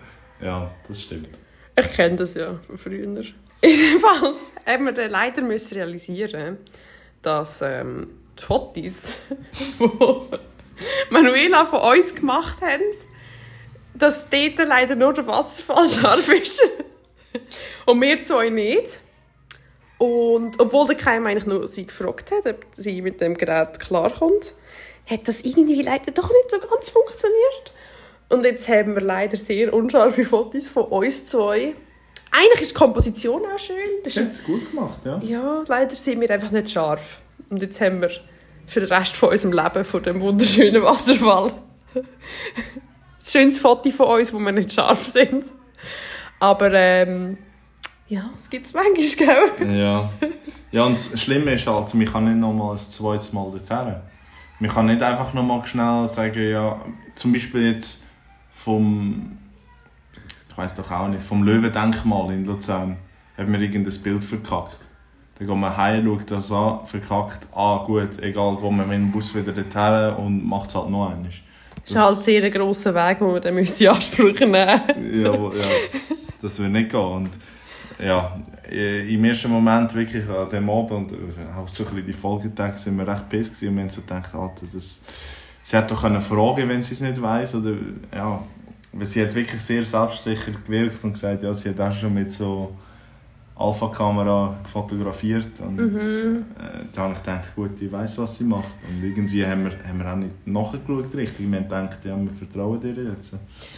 Ja, das stimmt. Ich kenne das ja von früher. Jedenfalls haben wir dann leider müssen realisieren, dass ähm, die Fotos, die Manuela von uns gemacht haben, dass dort leider nur der Wasserfall scharf ist. Und wir zwei nicht. Und obwohl der Keim eigentlich nur sie gefragt hat, ob sie mit dem Gerät klarkommt, hat das irgendwie leider doch nicht so ganz funktioniert. Und jetzt haben wir leider sehr unscharfe Fotos von uns zwei. Eigentlich ist die Komposition auch schön. Das Das ist gut gemacht, ja. ja, leider sind wir einfach nicht scharf. Und jetzt haben wir für den Rest von unserem Leben von dem wunderschönen Wasserfall ein schönes Foto von uns, wo wir nicht scharf sind. Aber ähm, ja, es gibt es manchmal, gell? Ja. Ja, und das Schlimme ist halt, man kann nicht nochmal ein zweites Mal dorthin. Man kann nicht einfach nochmal schnell sagen, ja, zum Beispiel jetzt vom, ich weiß doch auch nicht, vom Löwendenkmal in Luzern, hat man irgendein Bild verkackt. Dann geht man heim, schaut das an, verkackt, ah gut, egal, geht man mit dem Bus wieder dorthin und macht es halt noch einmal. Das ist halt sehr ein grosser Weg, den wir dann müssen in Anspruch nehmen ja, wo- ja das, das wird nicht gehen. Und ja, äh, im ersten Moment wirklich an dem Abend, und äh, auch so ein bisschen die Folgetage, sind wir recht gewesen und wir haben so gedacht, Alter, das, sie hätte doch können fragen wenn sie es nicht weiss, oder, ja, weil sie hat wirklich sehr selbstsicher gewirkt und gesagt, ja, sie hat auch schon mit so Alpha-Kamera fotografiert und Mhm. äh, da habe ich gedacht, gut, die weiss, was sie macht. Und irgendwie haben wir, haben wir auch nicht nachgeschaut richtig. Wir haben gedacht, ja, wir vertrauen dir jetzt.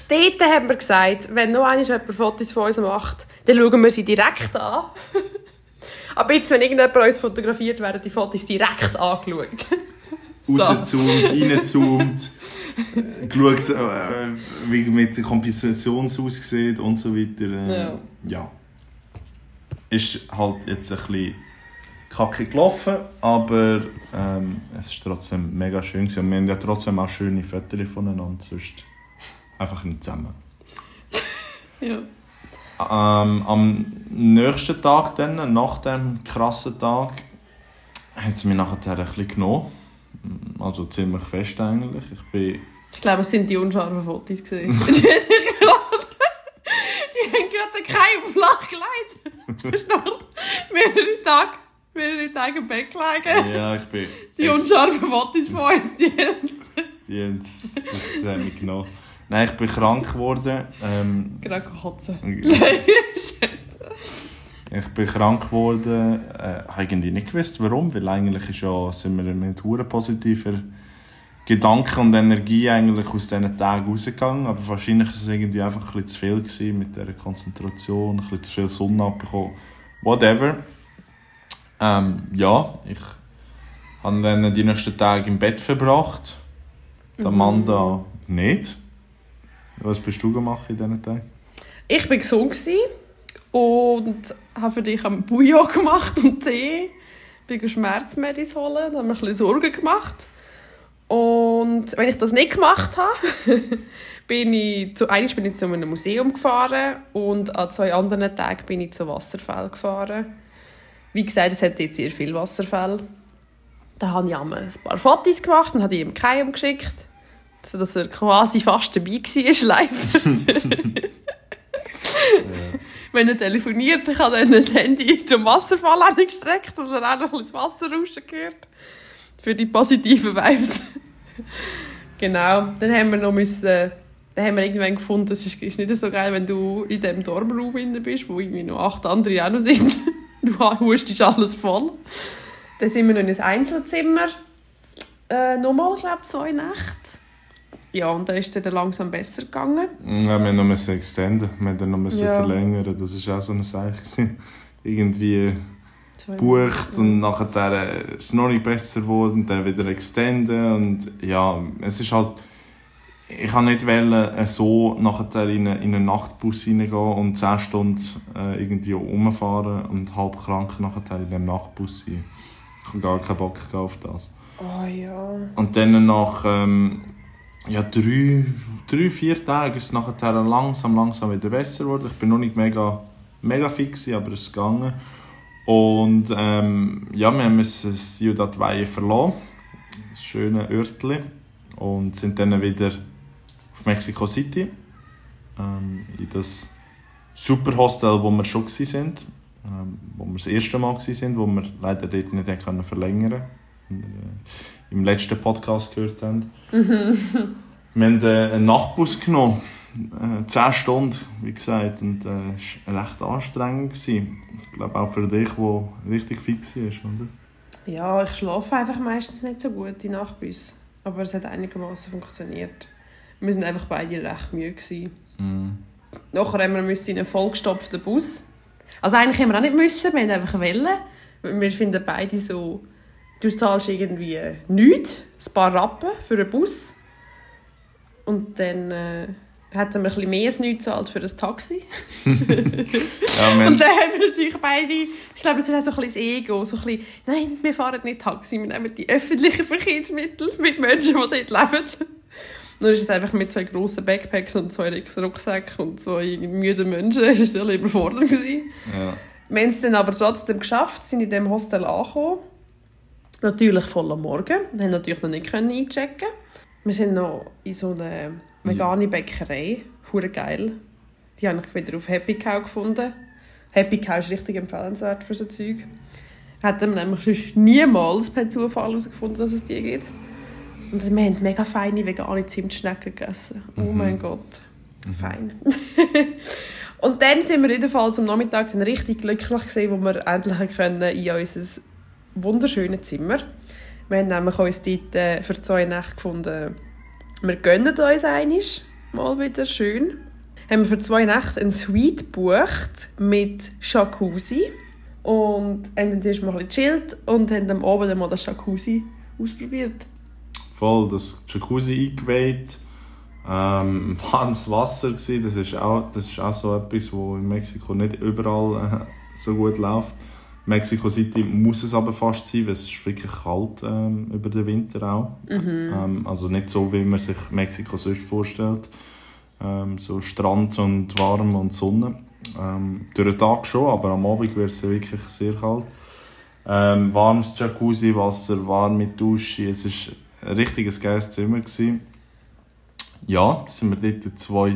Dort haben wir gesagt, wenn noch einmal jemand Fotos von uns macht, dann schauen wir sie direkt an. Aber jetzt, wenn irgendjemand uns fotografiert, werden die Fotos direkt angeschaut. rausgezoomt, reingezoomt, äh, geschaut, äh, wie mit der Komposition aussieht und so weiter. Äh, Ja. ja. Ist halt jetzt ein bisschen kacke gelaufen, aber ähm, es ist trotzdem mega schön gewesen. Und wir haben ja trotzdem auch schöne Fotos voneinander, sonst einfach nicht zusammen. Ja. Ähm, am nächsten Tag, dann, nach dem krassen Tag, hat es mich nachher ein bisschen genommen. Also ziemlich fest eigentlich. Ich bin Ich glaube, es sind die unscharfen Fotos. Gewesen. die haben gerade keinen flach gelegt. Du hast noch mehrere Tage, mehrere Tage im Bett gelegen. Ja, ich bin. Die unscharfen Fotos von uns, die haben Die haben das haben mich genommen. Nein, ich bin krank geworden. Ähm, gerade kotzen. ich bin krank geworden. Äh, habe irgendwie nicht gewusst, warum. Weil eigentlich ist ja, sind wir mit hure positiver Gedanken und Energie eigentlich aus diesen Tagen rausgegangen. Aber wahrscheinlich war es irgendwie einfach ein bisschen zu viel gewesen mit dieser Konzentration, ein bisschen zu viel Sonne abbekommen. Whatever. Ähm, ja, ich habe dann die nächsten Tage im Bett verbracht. Die Amanda nicht. Was bist du gemacht in diesen Tagen? Ich war gesund gewesen und habe für dich einen Bouillon gemacht und Tee. Ich bin Schmerzmedis holen, da haben wir ein bisschen Sorgen gemacht. Und wenn ich das nicht gemacht habe, bin ich zu eigentlich bin ich zu einem Museum gefahren und an zwei anderen Tagen bin ich zu Wasserfällen gefahren. Wie gesagt, es hat jetzt sehr viele Wasserfälle. Da habe ich ein paar Fotos gemacht und habe ihm Keim geschickt, sodass er quasi fast dabei war, live. Wenn er telefoniert, ich habe dann das Handy zum Wasserfall angestreckt, dass er auch noch ins Wasser rauschen gehört. Für die positiven Vibes. genau. Dann haben wir noch müssen, dann haben wir irgendwann gefunden, es ist, ist nicht so geil, wenn du in diesem Dormraum bist, wo irgendwie noch acht andere auch noch sind. Du hustest alles voll. Dann sind wir noch in ein Einzelzimmer. Äh, nochmal, ich glaube, zwei Nächte. Ja, und da ist es dann langsam besser gegangen. Ja, wir mussten noch extenden, wir mussten noch ja. verlängern. Das war auch so eine Sache. Irgendwie gebucht und nachher ist es noch nicht besser geworden, dann wieder extenden und ja, es ist halt ich kann nicht wollen, äh, so nachher in einen, in einen Nachtbus reingehen und 10 Stunden äh, irgendwie rumfahren und halb krank nachher in dem Nachtbus sein. Ich habe gar keinen Bock auf das. Oh ja. Und dann nach ähm, ja, drei, drei, vier Tagen ist es nachher langsam, langsam wieder besser geworden. Ich bin noch nicht mega, mega fix, aber es gegangen. Und ähm, ja, wir haben uns Ciudad Valle verloren, das schöne Örtchen, und sind dann wieder auf Mexico City, ähm, in das super Hostel, wo wir schon waren, ähm, wo wir das erste Mal waren, wo wir leider dort nicht verlängern konnten, im letzten Podcast gehört haben. wir haben äh, einen Nachtbus genommen, äh, 10 Stunden, wie gesagt, und äh, es war recht anstrengend. Gewesen. Ich glaube auch für dich, der richtig fix ist, oder? Ja, ich schlafe einfach meistens nicht so gut in Nachtbus, aber es hat einigermaßen funktioniert. Wir waren einfach beide recht müde. Gewesen. Mm. Nachher haben wir in einen vollgestopften Bus. Also eigentlich haben wir auch nicht müssen, wir haben einfach wollen. Wir finden beide so, du zahlst irgendwie nichts, ein paar Rappen für einen Bus. Und dann äh, hätten wir ein bisschen mehr als nichts gezahlt für das Taxi. ja, und dann haben wir natürlich beide, ich glaube, es ist auch so ein bisschen das Ego, so ein bisschen, nein, wir fahren nicht Taxi, wir nehmen die öffentlichen Verkehrsmittel mit Menschen, die dort leben. Nur ist es einfach mit zwei grossen Backpacks und zwei Rucksäcken und zwei müden Menschen, ist es ja überfordert gewesen. Ja. Wir haben es dann aber trotzdem geschafft, sind in diesem Hostel angekommen. Natürlich voll am Morgen. Wir haben natürlich noch nicht einchecken Wir sind noch in so einer vegane Bäckerei. Hure geil. Die habe ich wieder auf Happy Cow gefunden. Happy Cow ist richtig empfehlenswert für so Zeug. Hätten wir nämlich niemals per Zufall herausgefunden, dass es die gibt. Und wir haben mega feine vegane Zimtschnecken gegessen. Oh mhm. mein Gott. Mhm. Fein. und dann sind wir jedenfalls am Nachmittag dann richtig glücklich gewesen, wo wir endlich können in unser wunderschönes Zimmer. Wir haben nämlich uns dort äh, für zwei Nächte gefunden, wir gönnen uns einiges, mal wieder schön. Haben wir für zwei Nächte eine Suite gebucht mit Jacuzzi und haben dann zuerst mal ein bisschen chillt und haben dann oben mal das Jacuzzi ausprobiert voll das Jacuzzi eingeweiht. Ähm, warmes Wasser gewesen. Das ist auch, das ist auch so etwas, wo in Mexiko nicht überall äh, so gut läuft. Mexico City muss es aber fast sein, weil es ist wirklich kalt ähm, über den Winter auch. Mhm. Ähm, also nicht so, wie man sich Mexiko sonst vorstellt. Ähm, so Strand und warm und Sonne. Ähm, durch den Tag schon, aber am Abend wird es wirklich sehr kalt. Ähm, warmes Jacuzzi-Wasser, warm mit Dusche. Es ist ein richtiges geiles Zimmer. Gewesen. Ja, sind wir dort zwei,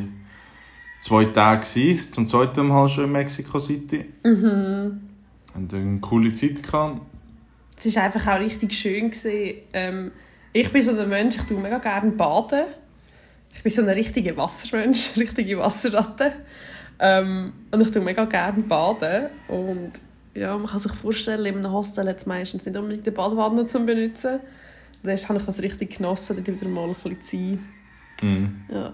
zwei Tage gewesen, zum zweiten Mal schon in Mexico City. Mhm. Haben eine coole Zeit gehabt. Es war einfach auch richtig schön. Ähm, ich bin so ein Mensch, ich tue mega gerne baden. Ich bin so ein richtiger Wassermensch, richtige Wasserratte. Ähm, und ich tue mega gerne baden. Und ja, man kann sich vorstellen, in einem Hostel hat es meistens nicht unbedingt eine Badewanne zu benutzen dann habe ich das richtig genossen, dort wieder mal ein bisschen zu sein. Mhm. Ja.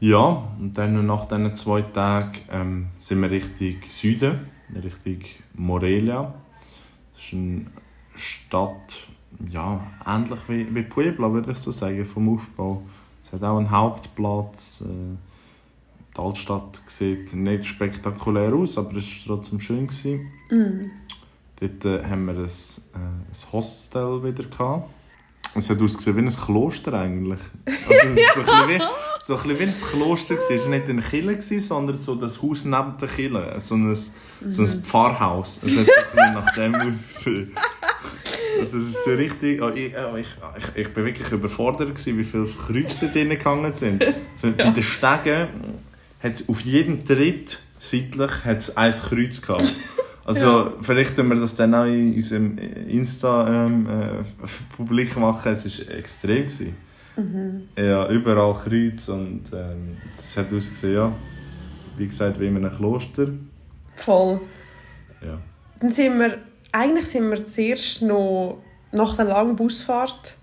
Ja, und dann nach diesen zwei Tagen ähm, sind wir Richtung Süden, Richtung Morelia. Das ist eine Stadt, ja, ähnlich wie, wie Puebla, würde ich so sagen, vom Aufbau. Es hat auch einen Hauptplatz. Äh, die Altstadt sieht nicht spektakulär aus, aber es war trotzdem schön. Mm. Dort äh, haben wir ein, äh, ein Hostel wieder. Gehabt. Es hat ausgesehen wie ein Kloster eigentlich. Also es ist so, ein bisschen wie, so ein bisschen wie ein Kloster. gewesen. Es war nicht eine Kille, gewesen, sondern so das Haus neben der Kille. So ein, so ein Pfarrhaus. Es hat ein nach dem ausgesehen. Also es ist so richtig... Oh, ich, oh, ich, ich, ich bin wirklich überfordert, gewesen, wie viele Kreuze da drin gegangen sind. So, Bei den Stegen hat es auf jedem Tritt seitlich hat's ein Kreuz gehabt. Also vielleicht tun wir das dann auch in unserem Insta-Publik machen. Es war extrem. Gewesen. Ja, überall Kreuz und ähm, es hat ausgesehen, ja, wie gesagt, wie in einem Kloster. Voll. Ja. Dann sind wir, eigentlich sind wir zuerst noch nach der langen Busfahrt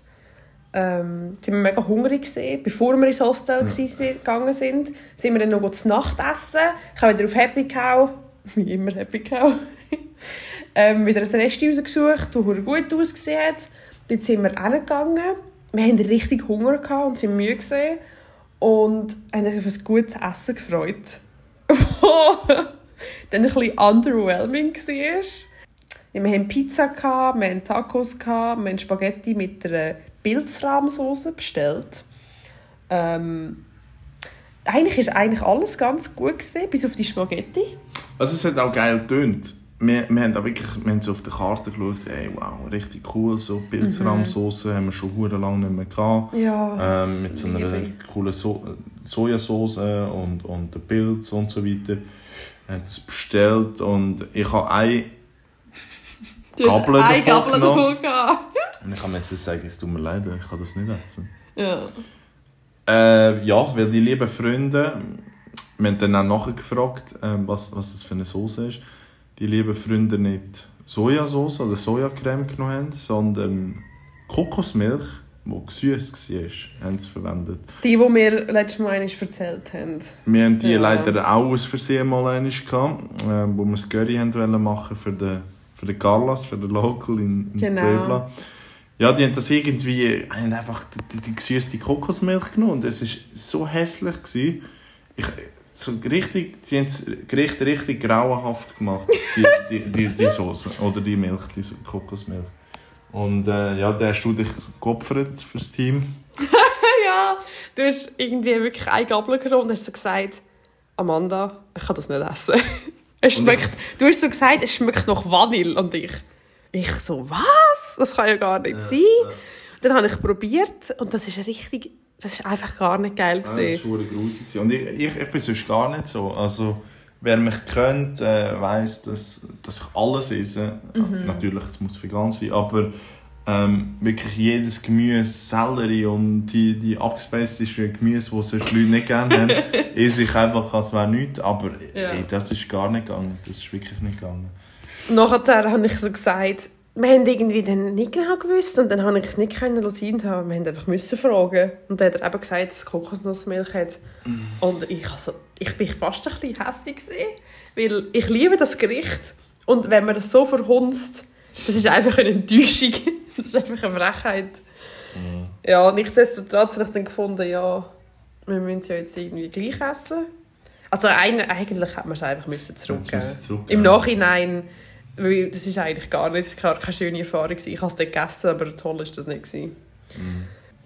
ähm, sind wir mega hungrig gewesen. Bevor wir ins Hostel ja. gegangen sind, sind wir dann noch zu Nacht essen. Ich habe wieder auf Happy Cow, wie immer Happy Cow, ähm, wieder ein Rest rausgesucht, das gut ausgesehen hat. Dort sind wir hingegangen. Wir hatten richtig Hunger gehabt und sind müde gewesen. und haben uns auf ein gutes Essen gefreut. dann ein bisschen underwhelming war. Ja, wir hatten Pizza, gehabt, wir hatten Tacos, gehabt, wir haben Spaghetti mit einer Pilzrahmsoße bestellt. Ähm, eigentlich war eigentlich alles ganz gut, gewesen, bis auf die Spaghetti. Also es hat auch geil getönt. Wir, wir haben auch wirklich wir haben so auf der Karte geschaut, ey, wow, richtig cool, so Pilzrahmsauce haben wir schon hure lange nicht mehr gehabt. Ja, ähm, mit so einer liebe coolen so Sojasauce und, und der Pilz und so weiter. Wir haben das bestellt und ich habe ein Du hast Gabel eine davon Gabel genommen. davon gehabt. und ich musste sagen, es tut mir leid, ich kann das nicht essen. Ja. Äh, ja, weil die lieben Freunde, wir haben dann auch nachgefragt, ähm, was, was das für eine Soße ist. Die lieben Freunde nicht Sojasauce oder Sojacreme genommen haben, sondern Kokosmilch, die gesüßt war, haben sie verwendet. Die, die wir letztes Mal einmal erzählt haben. Wir haben die Ja. leider auch aus Versehen mal einmal gehabt, äh, wo wir das Curry haben machen für den, für den Carlos, für den Local in, in Genau. Puebla. Ja, die haben das irgendwie, haben einfach die, die, die gesüßte Kokosmilch genommen und es war so hässlich. Gewesen. Ich, so richtig, die haben das Gericht richtig grauenhaft gemacht, die, die, die, die Soße oder die Milch, die Kokosmilch. Und äh, ja, da hast du dich geopfert fürs Team. ja, du hast irgendwie wirklich eine Gabel genommen und hast so gesagt, Amanda, ich kann das nicht essen. es schmeckt, du hast so gesagt, es schmeckt nach Vanille und ich, ich so, was? Das kann ja gar nicht sein. Dann habe ich probiert und das ist richtig, das ist einfach gar nicht geil Ja, das gewesen. war grusig. gewesen. Und ich, ich, ich bin sonst gar nicht so. Also, wer mich kennt, äh, weiss, dass, dass ich alles esse. Natürlich, es muss vegan sein, aber ähm, wirklich jedes Gemüse, Sellerie und die, die abgespaceden Gemüse, die sonst Leute nicht gerne haben, esse ich einfach, als wäre nichts. Aber Ja. ey, das ist gar nicht gegangen. Das ist wirklich nicht gegangen. Nachher habe ich so gesagt, wir haben irgendwie dann nicht genau gewusst und dann habe ich es nicht können lassen haben- wir haben einfach müssen fragen. Und dann hat er eben gesagt, dass es Kokosnussmilch hat. Und ich also ich bin fast ein bisschen hässlich gewesen, weil ich liebe das Gericht. Und wenn man das so verhunzt, das ist einfach eine Enttäuschung, das ist einfach eine Frechheit. Ja, nichtsdestotrotz habe ich dann gefunden, ja, wir müssen es ja jetzt irgendwie gleich essen. Also eigentlich hätte man es einfach müssen zurückgeben müssen zurückgeben. Im Nachhinein, weil das ist eigentlich gar nicht keine, keine schöne Erfahrung. gewesen. Ich habe es dort gegessen, aber toll war das nicht. gewesen.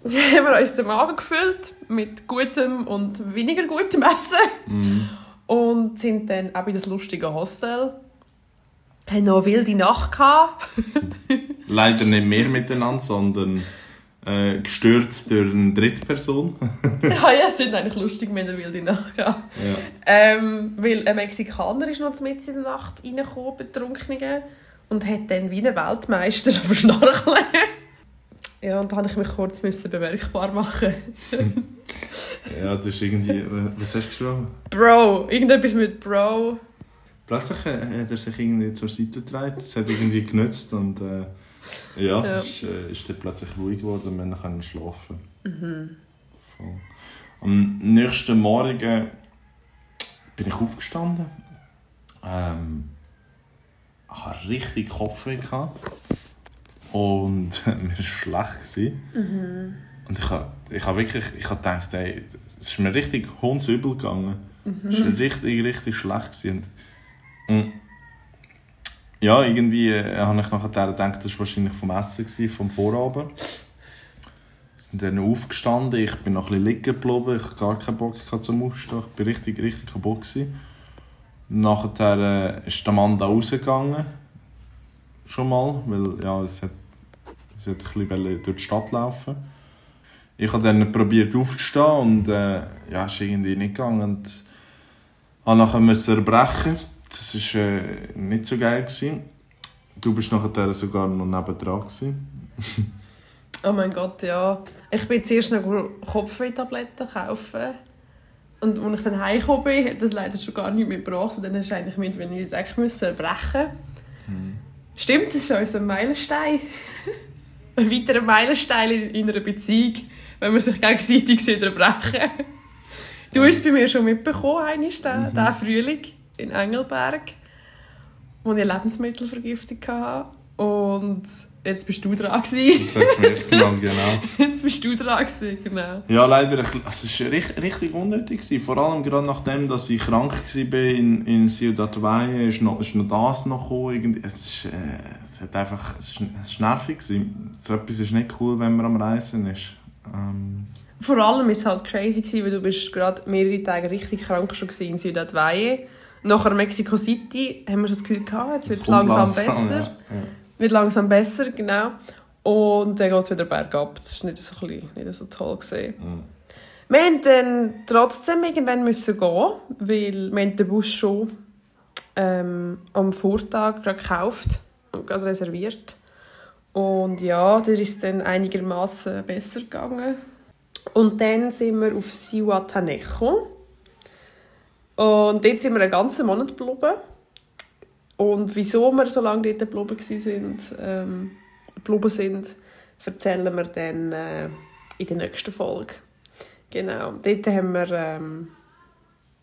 Dann haben wir uns den Abend gefüllt mit gutem und weniger gutem Essen Mhm. und sind dann auch in das lustige Hostel. Haben noch eine wilde Nacht gehabt. Leider nicht mehr miteinander, sondern äh, gestört durch eine dritte Person. ja, ja, es sind eigentlich lustig, wir haben eine wilde Nacht ja. Ähm, weil ein Mexikaner ist noch mitten in der Nacht reingekommen, betrunken, und hat dann wie ein Weltmeister verschnarcheln. ja, und da musste ich mich kurz müssen bemerkbar machen. ja, das ist irgendwie... Was hast du geschrieben? Bro, irgendetwas mit Bro. Plötzlich hat er sich irgendwie zur Seite gedreht, es hat irgendwie genützt und äh, ja, Ja. Ist, äh, ist dann plötzlich ruhig geworden und wir können schlafen. Voll. Am nächsten Morgen bin ich aufgestanden, ähm, hatte richtig Kopfweh gehabt und mir war schlecht. Gewesen. Und ich habe ich hab wirklich ich hab gedacht, ey, es ist mir richtig hundsübel gegangen. Es war richtig, richtig schlecht. Gewesen. Und, mm, ja, irgendwie äh, habe ich nachher gedacht, das war wahrscheinlich vom Essen, gewesen, vom Vorabend. sind dann aufgestanden, ich bin noch ein bisschen liegen geblieben, ich hatte gar keinen Bock zum Aufstehen, ich war richtig, richtig kaputt. Gewesen. Nachher äh, ist der Mann da rausgegangen, schon mal, weil ja, es hat, es hat ein bisschen durch die Stadt laufen. Ich habe dann probiert aufzustehen und äh, ja, ist irgendwie nicht gegangen. Und habe nachher erbrechen. Das war äh, nicht so geil. Gewesen. Du bist nachher sogar noch nebendran. oh mein Gott, ja. Ich bin zuerst noch Kopfwehtabletten kaufen. Und als ich dann heimgekommen bin, hat das leider schon gar nicht mehr gebracht. Und dann musste ich eigentlich mit, wenn ich direkt erbrechen hm. Stimmt, das ist unser Meilenstein. Ein weiterer Meilenstein in einer Beziehung, wenn man sich gegenseitig erbrechen Du hast es bei mir schon mitbekommen, einmal, mhm. diesen Frühling in Engelberg, wo ich Lebensmittelvergiftung hatte. Und jetzt bist du dran gewesen. Jetzt hat es mich genommen, genau. Jetzt bist du dran gewesen, genau. Ja, leider, es war richtig, richtig unnötig. Gewesen. Vor allem gerade nachdem, dass ich krank war in, in Ciudad Valle, ist noch, ist noch das noch gekommen. Es, ist, äh, es, hat einfach, es, ist, es nervig. Gewesen. So etwas ist nicht cool, wenn man am Reisen ist. Ähm, vor allem war es halt crazy, gewesen, weil du bist gerade mehrere Tage richtig krank schon in Ciudad Valle. Nachher Mexico City haben wir schon das Gefühl gehabt, jetzt wird es langsam, langsam, besser. Ja. Ja. Wird langsam besser, genau. Und dann geht es wieder bergab. Das war nicht so, nicht so toll. Gewesen. Mhm. Wir mussten dann trotzdem irgendwann müssen gehen, weil wir den Bus schon ähm, am Vortag gekauft und gerade reserviert. Und ja, der ist dann einigermaßen besser gegangen. Und dann sind wir auf Cihuatanejo. Und dort sind wir einen ganzen Monat geblieben. Und wieso wir so lange dort geblieben sind, ähm, geblieben sind erzählen wir dann äh, in der nächsten Folge. Genau, dort haben wir ähm,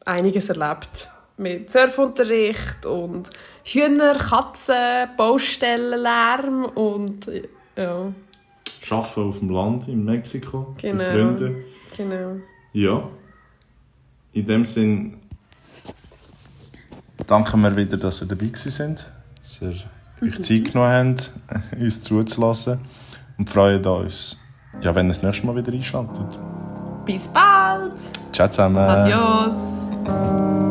einiges erlebt. Mit Surfunterricht und Hühner, Katzen, Baustellenlärm und ja. Arbeiten auf dem Land in Mexiko, genau. bei Freunden. Genau. Ja. In dem Sinn danken wir wieder, dass ihr dabei sind, dass ihr euch Zeit genommen habt, uns zuzulassen und freuen uns, ja, wenn ihr das nächste Mal wieder einschaltet. Bis bald! Ciao zusammen! Adios!